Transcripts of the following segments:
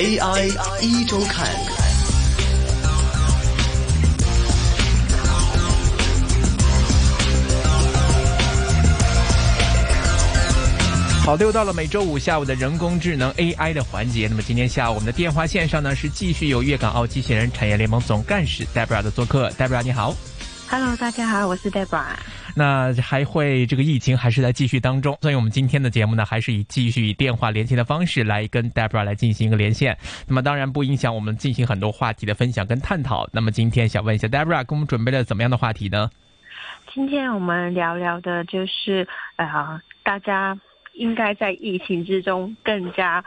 AI 一周看。好的，又到了每周五下午的人工智能 AI 的环节。那么今天下午我们的电话线上呢，是继续有粤港澳机器人产业联盟总干事 Debra 的做客。Debra 你好，Hello，大家好，我是 Debra。那还会这个疫情还是在继续当中，所以我们今天的节目呢，还是以继续以电话连线的方式来跟 Debra 来进行一个连线。那么当然不影响我们进行很多话题的分享跟探讨。那么今天想问一下 Debra，给我们准备了怎么样的话题呢？今天我们聊聊的就是呃，大家。应该在疫情之中更加。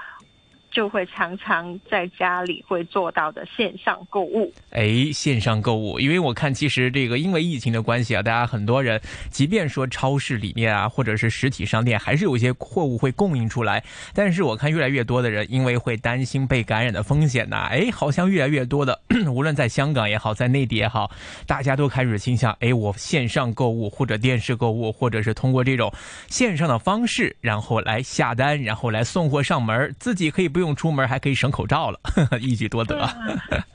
就会常常在家里会做到的线上购物。哎，线上购物，因为我看其实这个因为疫情的关系啊，大家很多人，即便说超市里面啊，或者是实体商店，还是有一些货物会供应出来。但是我看越来越多的人，因为会担心被感染的风险呐，哎，好像越来越多的，无论在香港也好，在内地也好，大家都开始倾向，哎，我线上购物或者电视购物，或者是通过这种线上的方式，然后来下单，然后来送货上门，自己可以不用。用出门还可以省口罩了，一举多得。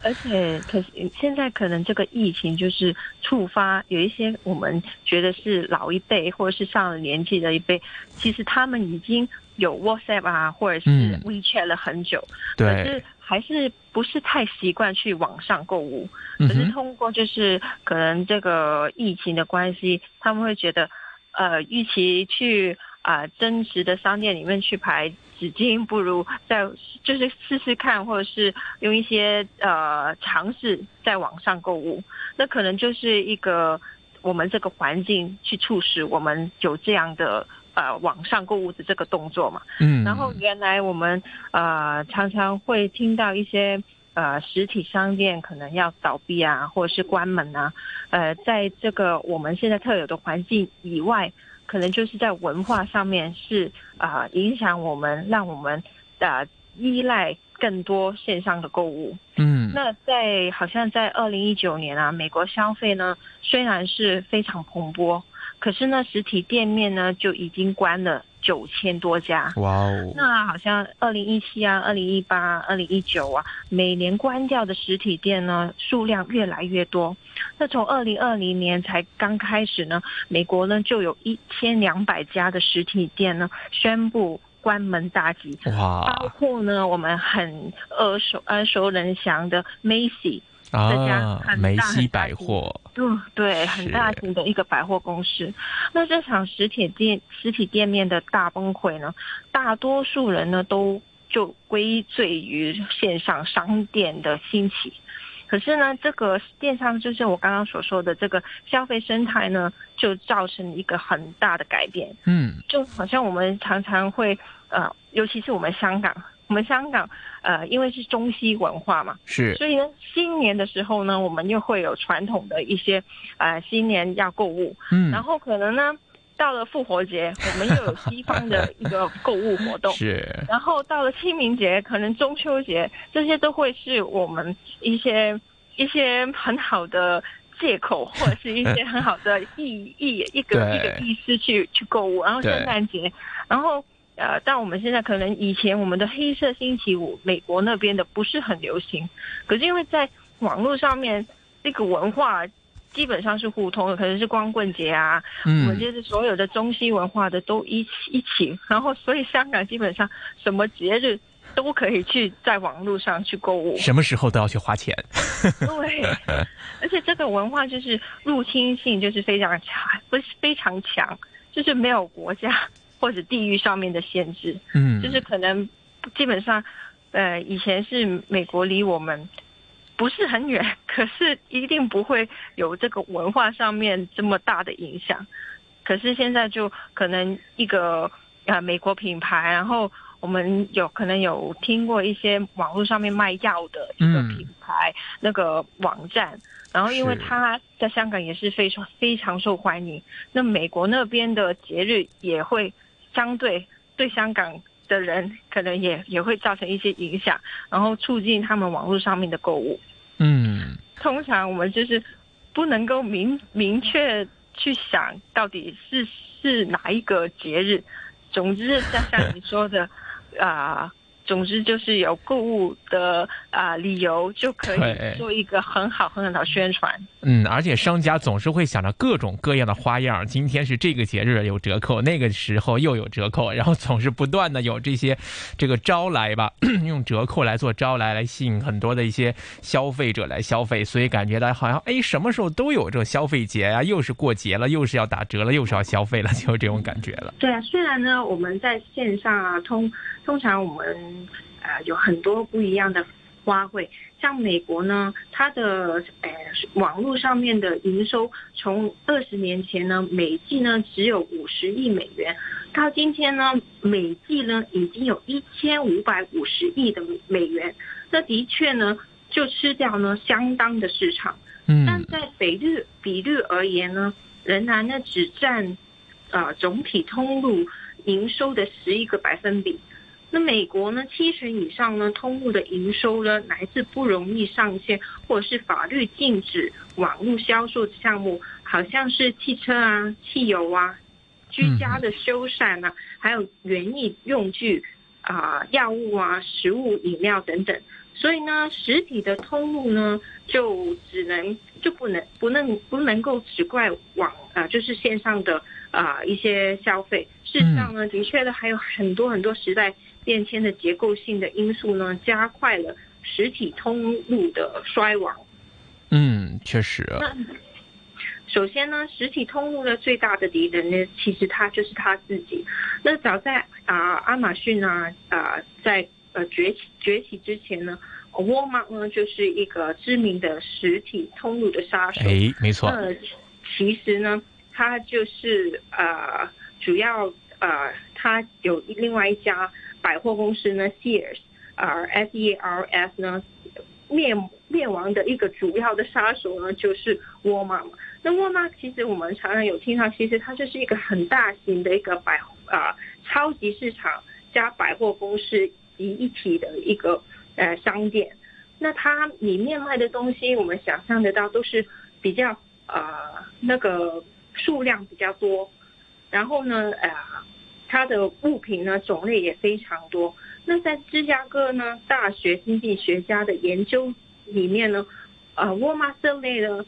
而且，可是现在可能这个疫情就是触发有一些我们觉得是老一辈或者是上了年纪的一辈，其实他们已经有 WhatsApp 啊，或者是 WeChat 了很久，可是还是不是太习惯去网上购物。可是通过就是可能这个疫情的关系，他们会觉得，呃，与其去。啊，真实的商店里面去排纸巾，不如在就是试试看，或者是用一些呃尝试在网上购物。那可能就是一个我们这个环境去促使我们有这样的呃网上购物的这个动作嘛。嗯。然后原来我们呃常常会听到一些呃实体商店可能要倒闭啊，或者是关门啊。呃，在这个我们现在特有的环境以外。可能就是在文化上面是啊影响我们，让我们啊依赖更多线上的购物。嗯，那在好像在二零一九年啊，美国消费呢虽然是非常蓬勃，可是呢实体店面呢就已经关了。九千多家，哇哦！那好像二零一七啊、二零一八、二零一九啊，每年关掉的实体店呢数量越来越多。那从二零二零年才刚开始呢，美国呢就有一千两百家的实体店呢宣布关门大吉，哇！包括呢我们很耳熟耳熟能详的 Macy。啊，梅西百货，对对，很大型的一个百货公司。那这场实体店实体店面的大崩溃呢，大多数人呢都就归罪于线上商店的兴起。可是呢，这个电商就是我刚刚所说的这个消费生态呢，就造成一个很大的改变。嗯，就好像我们常常会呃，尤其是我们香港。我们香港，呃，因为是中西文化嘛，是，所以呢，新年的时候呢，我们又会有传统的一些，呃，新年要购物，嗯，然后可能呢，到了复活节，我们又有西方的一个购物活动，是，然后到了清明节，可能中秋节，这些都会是我们一些一些很好的借口，或者是一些很好的意义，一个一个意思去去购物，然后圣诞节，然后。呃，但我们现在可能以前我们的黑色星期五，美国那边的不是很流行，可是因为在网络上面，这个文化基本上是互通的，可能是光棍节啊，我们就是所有的中西文化的都一起一起，然后所以香港基本上什么节日都可以去在网络上去购物，什么时候都要去花钱，对，而且这个文化就是入侵性就是非常强，不是非常强，就是没有国家。或者地域上面的限制，嗯，就是可能基本上，呃，以前是美国离我们不是很远，可是一定不会有这个文化上面这么大的影响。可是现在就可能一个呃美国品牌，然后我们有可能有听过一些网络上面卖药的一个品牌那个网站，然后因为它在香港也是非常非常受欢迎，那美国那边的节日也会。相对对香港的人，可能也也会造成一些影响，然后促进他们网络上面的购物。嗯，通常我们就是不能够明明确去想到底是是哪一个节日。总之，像像你说的，啊，总之就是有购物的啊、理由，就可以对做一个很好很好的宣传。嗯，而且商家总是会想着各种各样的花样，今天是这个节日有折扣，那个时候又有折扣，然后总是不断的有这些这个招来吧，用折扣来做招来，来吸引很多的一些消费者来消费，所以感觉到好像哎，什么时候都有这个消费节啊，又是过节了，又是要打折了，又是要消费了，就有这种感觉了。对啊，虽然呢我们在线上啊，通通常我们呃有很多不一样的花卉，像美国呢，它的呃网络上面的营收从二十年前呢每季呢只有五十亿美元，到今天呢每季呢已经有一千五百五十亿的美元，这的确呢就吃掉呢相当的市场。嗯但嗯，在比率比率而言呢，仍然呢只占呃总体通路营收的十一个百分比。那美国呢，七成以上呢通路的营收呢来自不容易上线或者是法律禁止网络销售的项目，好像是汽车啊、汽油啊、居家的修缮啊，还有园艺用具啊、药物啊、食物、饮料等等。所以呢，实体的通路呢，就只能就不能不能不能够只怪网啊、就是线上的啊、一些消费。事实上呢，的确的还有很多很多时代变迁的结构性的因素呢，加快了实体通路的衰亡。嗯，确实，那首先呢，实体通路的最大的敌人呢，其实他就是他自己。那早在啊、亚马逊啊啊、在呃崛起崛起之前呢，Walmart 呢就是一个知名的实体通路的杀手。哎，没错，那其实呢，它就是呃，主要呃，它有另外一家百货公司呢，Sears，呃，S E R S 呢，灭灭亡的一个主要的杀手呢，就是沃尔玛嘛。那沃尔玛其实我们常常有听到，其实它就是一个很大型的一个百啊、超级市场加百货公司集一体的一个呃商店。那它里面卖的东西，我们想象得到都是比较呃那个数量比较多，然后呢呃它的物品呢种类也非常多。那在芝加哥呢大学经济学家的研究里面呢，呃沃尔玛这类的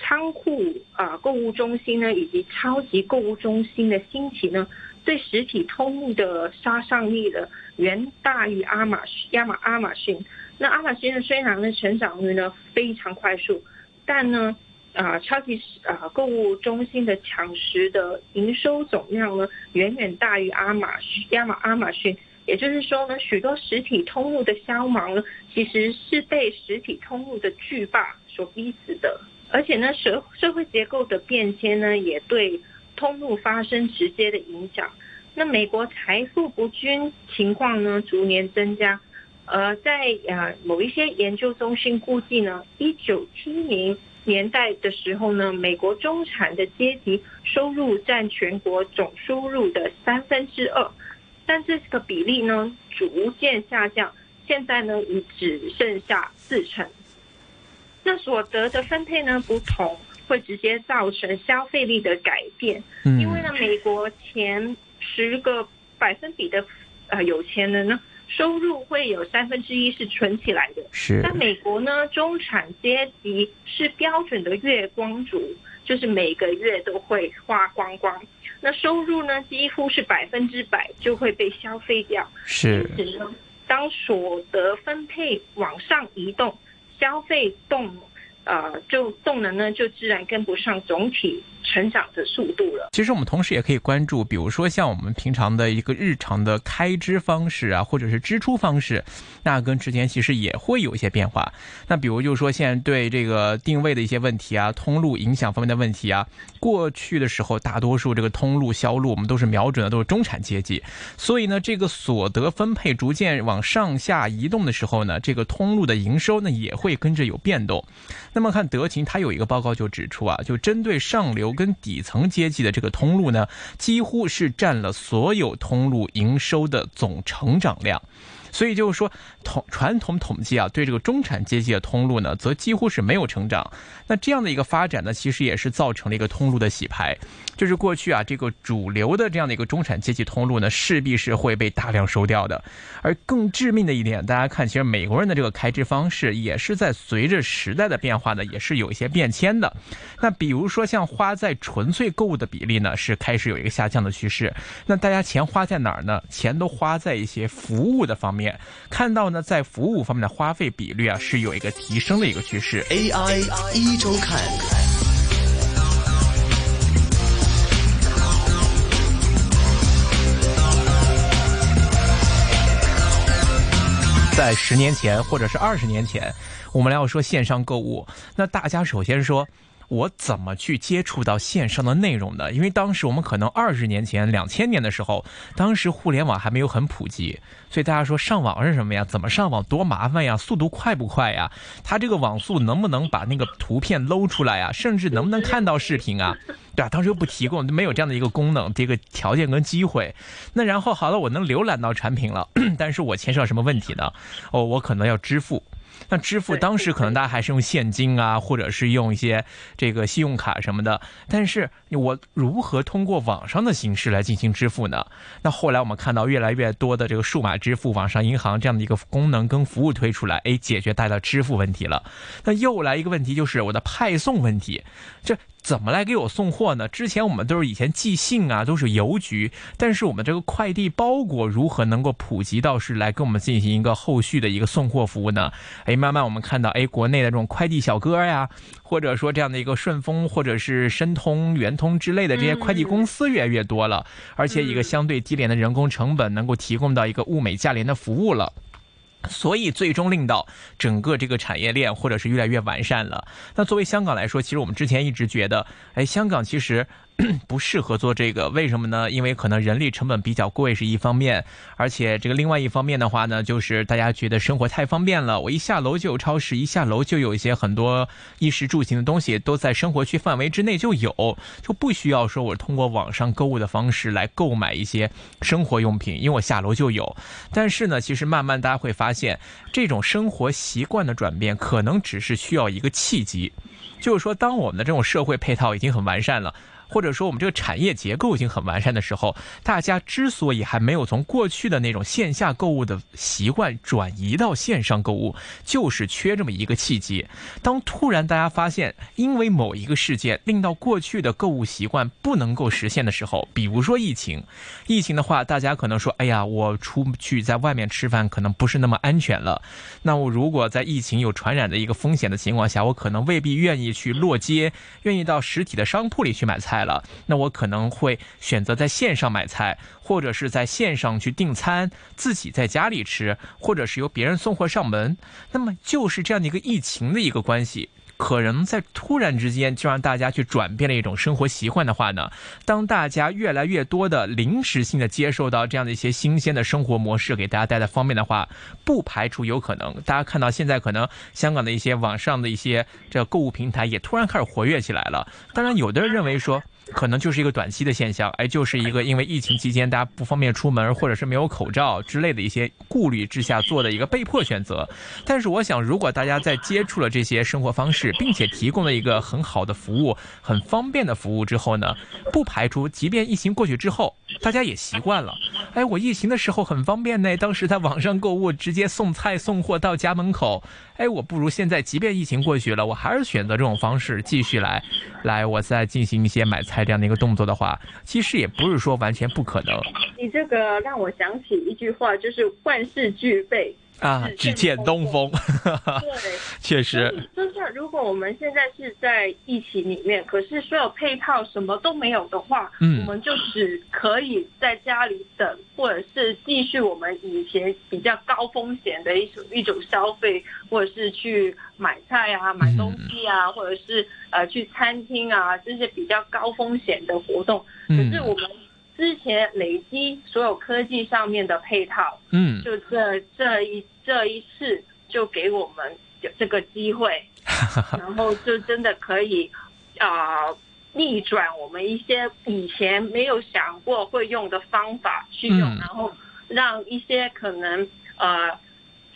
仓库啊、购物中心呢以及超级购物中心的兴起呢，对实体通路的杀伤力呢远大于阿马亚马亚马逊。那亚马逊呢虽然呢成长率呢非常快速，但呢。啊、超级啊、购物中心的抢食的营收总量呢，远远大于阿马亚马亚马逊。也就是说呢，许多实体通路的消亡呢，其实是被实体通路的巨霸所逼死的。而且呢，社社会结构的变迁呢，也对通路发生直接的影响。那美国财富不均情况呢，逐年增加。呃，在呃某一些研究中心估计呢，一九七零年代的时候呢，美国中产的阶级收入占全国总收入的三分之二，但这个比例呢逐渐下降，现在呢已只剩下四成。那所得的分配呢不同，会直接造成消费力的改变。嗯，因为呢，美国前十个百分比的呃有钱人呢，收入会有三分之一是存起来的。是但美国呢，中产阶级是标准的月光族，就是每个月都会花光光。那收入呢，几乎是百分之百就会被消费掉。是因此呢，当所得分配往上移动，消费动呃就动能呢就自然跟不上总体成长的速度了。其实我们同时也可以关注，比如说像我们平常的一个日常的开支方式啊，或者是支出方式，那跟之前其实也会有一些变化。那比如就是说现在对这个定位的一些问题啊，通路影响方面的问题啊，过去的时候大多数这个通路销路我们都是瞄准的都是中产阶级，所以呢，这个所得分配逐渐往上下移动的时候呢，这个通路的营收呢也会跟着有变动。那么看德勤，它有一个报告就指出啊，就针对上流跟底层阶级的这个通路呢，几乎是占了所有通路营收的总成长量。所以就是说统传统统计啊，对这个中产阶级的通路呢，则几乎是没有成长。那这样的一个发展呢，其实也是造成了一个通路的洗牌。就是过去啊，这个主流的这样的一个中产阶级通路呢，势必是会被大量收掉的。而更致命的一点，大家看，其实美国人的这个开支方式也是在随着时代的变化呢，也是有一些变迁的。那比如说像花在纯粹购物的比例呢，是开始有一个下降的趋势。那大家钱花在哪儿呢？钱都花在一些服务的方面。看到呢，在服务方面的花费比率啊，是有一个提升的一个趋势。AI 一周看。在十年前或者是二十年前，我们要说线上购物，那大家首先说，我怎么去接触到线上的内容呢？因为当时我们可能二十年前、两千年的时候，当时互联网还没有很普及，所以大家说上网是什么呀？怎么上网？多麻烦呀！速度快不快呀？它这个网速能不能把那个图片搂出来呀？甚至能不能看到视频啊？对吧？当时又不提供，没有这样的一个功能，这个条件跟机会。那然后好了，我能浏览到产品了，但是我牵涉到什么问题呢？哦，我可能要支付。那支付当时可能大家还是用现金啊，或者是用一些这个信用卡什么的。但是我如何通过网上的形式来进行支付呢？那后来我们看到越来越多的这个数码支付、网上银行这样的一个功能跟服务推出来，哎，解决大家的支付问题了。那又来一个问题，就是我的派送问题，这。怎么来给我送货呢？之前我们都是以前寄信啊，都是邮局，但是我们这个快递包裹如何能够普及到是来跟我们进行一个后续的一个送货服务呢？哎，慢慢我们看到，哎，国内的这种快递小哥呀，或者说这样的一个顺丰或者是申通、圆通之类的这些快递公司越来越多了，而且一个相对低廉的人工成本，能够提供到一个物美价廉的服务了。所以最终令到整个这个产业链或者是越来越完善了。那作为香港来说，其实我们之前一直觉得，哎，香港其实。不适合做这个，为什么呢？因为可能人力成本比较贵是一方面，而且这个另外一方面的话呢，就是大家觉得生活太方便了，我一下楼就有超市，一下楼就有一些很多衣食住行的东西都在生活区范围之内就有，就不需要说我通过网上购物的方式来购买一些生活用品，因为我下楼就有。但是呢，其实慢慢大家会发现，这种生活习惯的转变可能只是需要一个契机，就是说，当我们的这种社会配套已经很完善了。或者说我们这个产业结构已经很完善的时候，大家之所以还没有从过去的那种线下购物的习惯转移到线上购物，就是缺这么一个契机。当突然大家发现，因为某一个事件令到过去的购物习惯不能够实现的时候，比如说疫情，疫情的话，大家可能说，哎呀，我出去在外面吃饭可能不是那么安全了。那我如果在疫情有传染的一个风险的情况下，我可能未必愿意去落街，愿意到实体的商铺里去买菜。了，那我可能会选择在线上买菜，或者是在线上去订餐，自己在家里吃，或者是由别人送货上门。那么就是这样的一个疫情的一个关系。可能在突然之间就让大家去转变了一种生活习惯的话呢，当大家越来越多的临时性的接受到这样的一些新鲜的生活模式给大家带来方便的话，不排除有可能大家看到现在可能香港的一些网上的一些这购物平台也突然开始活跃起来了。当然，有的人认为说。可能就是一个短期的现象，哎，就是一个因为疫情期间大家不方便出门，或者是没有口罩之类的一些顾虑之下做的一个被迫选择。但是我想，如果大家在接触了这些生活方式，并且提供了一个很好的服务、很方便的服务之后呢，不排除即便疫情过去之后，大家也习惯了。哎，我疫情的时候很方便呢，当时在网上购物，直接送菜送货到家门口。哎，我不如现在，即便疫情过去了，我还是选择这种方式继续来，来，我再进行一些买菜这样的一个动作的话，其实也不是说完全不可能。你这个让我想起一句话，就是万事俱备。啊，只见东风。对，确实。就是如果我们现在是在疫情里面，可是所有配套什么都没有的话，嗯，我们就只可以在家里等，或者是继续我们以前比较高风险的一种一种消费，或者是去买菜啊、买东西啊，或者是呃去餐厅啊这些比较高风险的活动。可是我们。之前累积所有科技上面的配套，嗯，就这这一这一次就给我们有这个机会，然后就真的可以啊逆转我们一些以前没有想过会用的方法去用，然后让一些可能。呃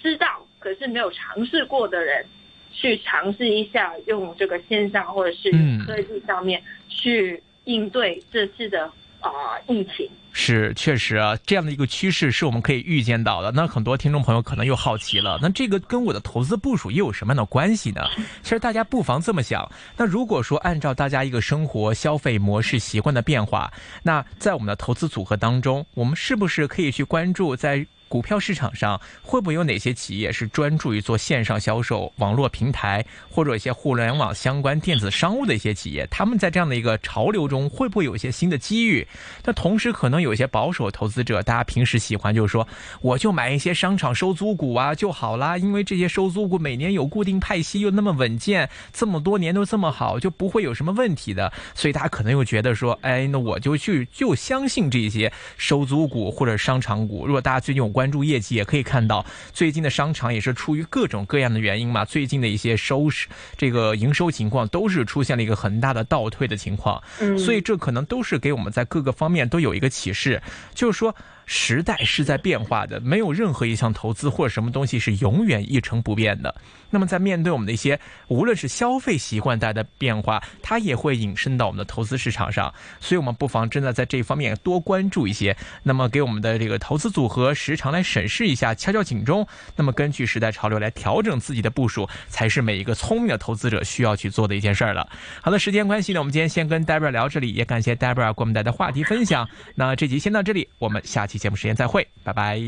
知道可是没有尝试过的人，去尝试一下用这个线上或者是科技上面去应对这次的啊、疫情。是，确实啊，这样的一个趋势是我们可以预见到的。那很多听众朋友可能又好奇了，那这个跟我的投资部署又有什么样的关系呢？其实大家不妨这么想，那如果说按照大家一个生活消费模式习惯的变化，那在我们的投资组合当中，我们是不是可以去关注在？股票市场上会不会有哪些企业是专注于做线上销售、网络平台或者一些互联网相关电子商务的一些企业？他们在这样的一个潮流中会不会有一些新的机遇？那同时，可能有一些保守投资者，大家平时喜欢就是说，我就买一些商场收租股啊就好啦，因为这些收租股每年有固定派息，又那么稳健，这么多年都这么好，就不会有什么问题的。所以大家可能又觉得说，哎，那我就去就相信这些收租股或者商场股。如果大家最近有关注业绩，也可以看到最近的商场也是出于各种各样的原因嘛，最近的一些收视这个营收情况都是出现了一个很大的倒退的情况，嗯所以这可能都是给我们在各个方面都有一个启示，就是说。时代是在变化的，没有任何一项投资或者什么东西是永远一成不变的。那么，在面对我们的一些无论是消费习惯带来的变化，它也会引申到我们的投资市场上。所以，我们不妨真的在这方面多关注一些。那么，给我们的这个投资组合时常来审视一下，敲敲警钟。那么，根据时代潮流来调整自己的部署，才是每一个聪明的投资者需要去做的一件事儿了。好的，时间关系呢，我们今天先跟 Debra 聊这里，也感谢 Debra 给我们带来的话题分享。那这集先到这里，我们下期期节目时间再会，拜拜。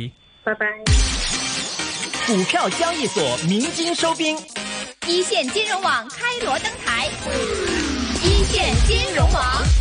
拜拜。股票交易所鸣金收兵，一线金融网开锣登台，一线金融网。